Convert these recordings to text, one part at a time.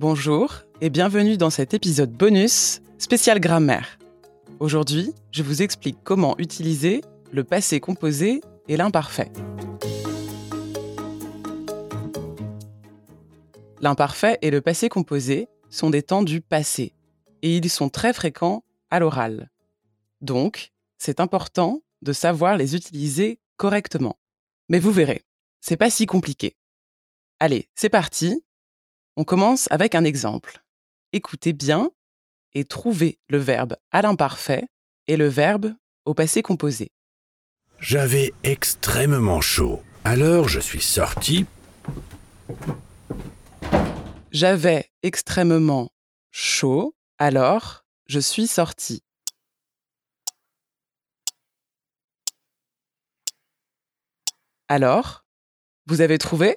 Bonjour et bienvenue dans cet épisode bonus spécial grammaire. Aujourd'hui, je vous explique comment utiliser le passé composé et l'imparfait. L'imparfait et le passé composé sont des temps du passé et ils sont très fréquents à l'oral. Donc, c'est important de savoir les utiliser correctement. Mais vous verrez, c'est pas si compliqué. Allez, c'est parti. On commence avec un exemple. Écoutez bien et trouvez le verbe à l'imparfait et le verbe au passé composé. J'avais extrêmement chaud. Alors je suis sorti. J'avais extrêmement chaud, alors je suis sorti. Alors, vous avez trouvé?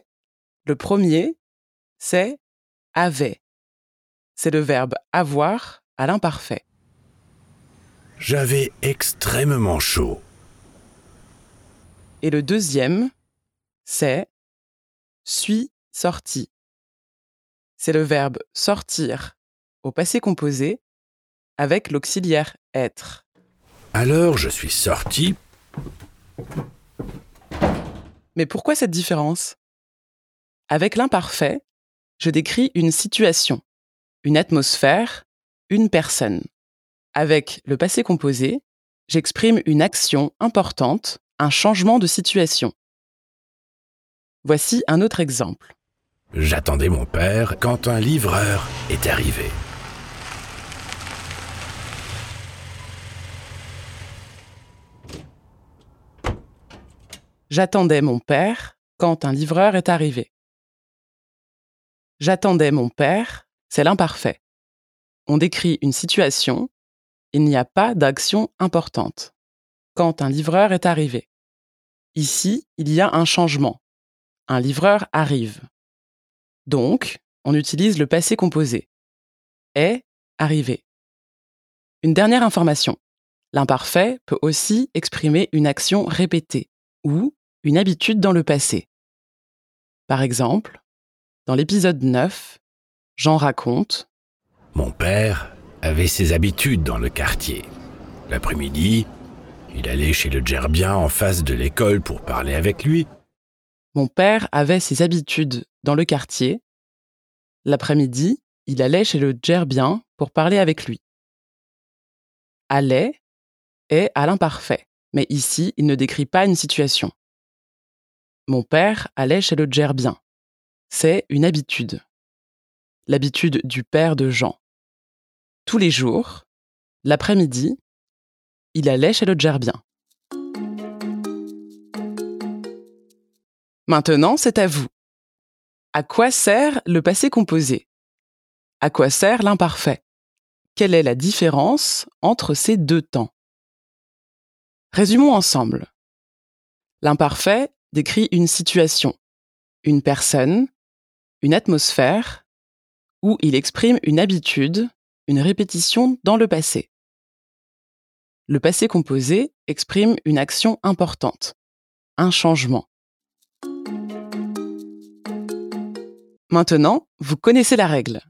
Le premier, c'est avait. C'est le verbe avoir à l'imparfait. J'avais extrêmement chaud. Et le deuxième, c'est suis sorti. C'est le verbe sortir au passé composé avec l'auxiliaire être. Alors je suis sorti. Mais pourquoi cette différence? Avec l'imparfait, je décris une situation, une atmosphère, une personne. Avec le passé composé, j'exprime une action importante, un changement de situation. Voici un autre exemple. J'attendais mon père quand un livreur est arrivé. J'attendais mon père quand un livreur est arrivé. J'attendais mon père, c'est l'imparfait. On décrit une situation, il n'y a pas d'action importante. Quand un livreur est arrivé. Ici, il y a un changement. Un livreur arrive. Donc, on utilise le passé composé. Est arrivé. Une dernière information. L'imparfait peut aussi exprimer une action répétée ou une habitude dans le passé. Par exemple, dans l'épisode 9, Jean raconte Mon père avait ses habitudes dans le quartier. L'après-midi, il allait chez le gerbien en face de l'école pour parler avec lui. Mon père avait ses habitudes dans le quartier. L'après-midi, il allait chez le gerbien pour parler avec lui. Allait est à l'imparfait, mais ici, il ne décrit pas une situation. Mon père allait chez le gerbien c'est une habitude. L'habitude du père de Jean. Tous les jours, l'après-midi, il allait chez le gerbien. Maintenant, c'est à vous. À quoi sert le passé composé? À quoi sert l'imparfait? Quelle est la différence entre ces deux temps? Résumons ensemble. L'imparfait décrit une situation, une personne, une atmosphère où il exprime une habitude, une répétition dans le passé. Le passé composé exprime une action importante, un changement. Maintenant, vous connaissez la règle.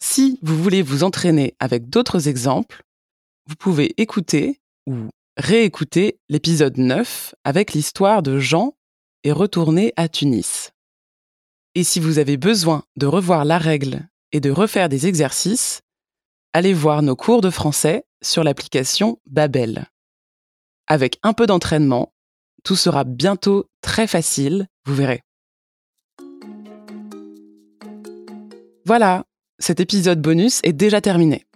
Si vous voulez vous entraîner avec d'autres exemples, vous pouvez écouter ou réécouter l'épisode 9 avec l'histoire de Jean et retourner à Tunis. Et si vous avez besoin de revoir la règle et de refaire des exercices, allez voir nos cours de français sur l'application Babel. Avec un peu d'entraînement, tout sera bientôt très facile, vous verrez. Voilà, cet épisode bonus est déjà terminé.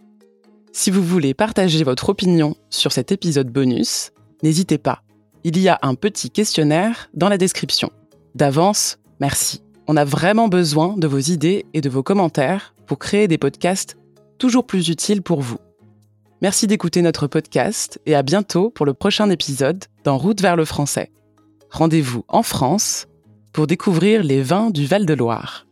Si vous voulez partager votre opinion sur cet épisode bonus, n'hésitez pas. Il y a un petit questionnaire dans la description. D'avance, merci. On a vraiment besoin de vos idées et de vos commentaires pour créer des podcasts toujours plus utiles pour vous. Merci d'écouter notre podcast et à bientôt pour le prochain épisode dans Route vers le français. Rendez-vous en France pour découvrir les vins du Val-de-Loire.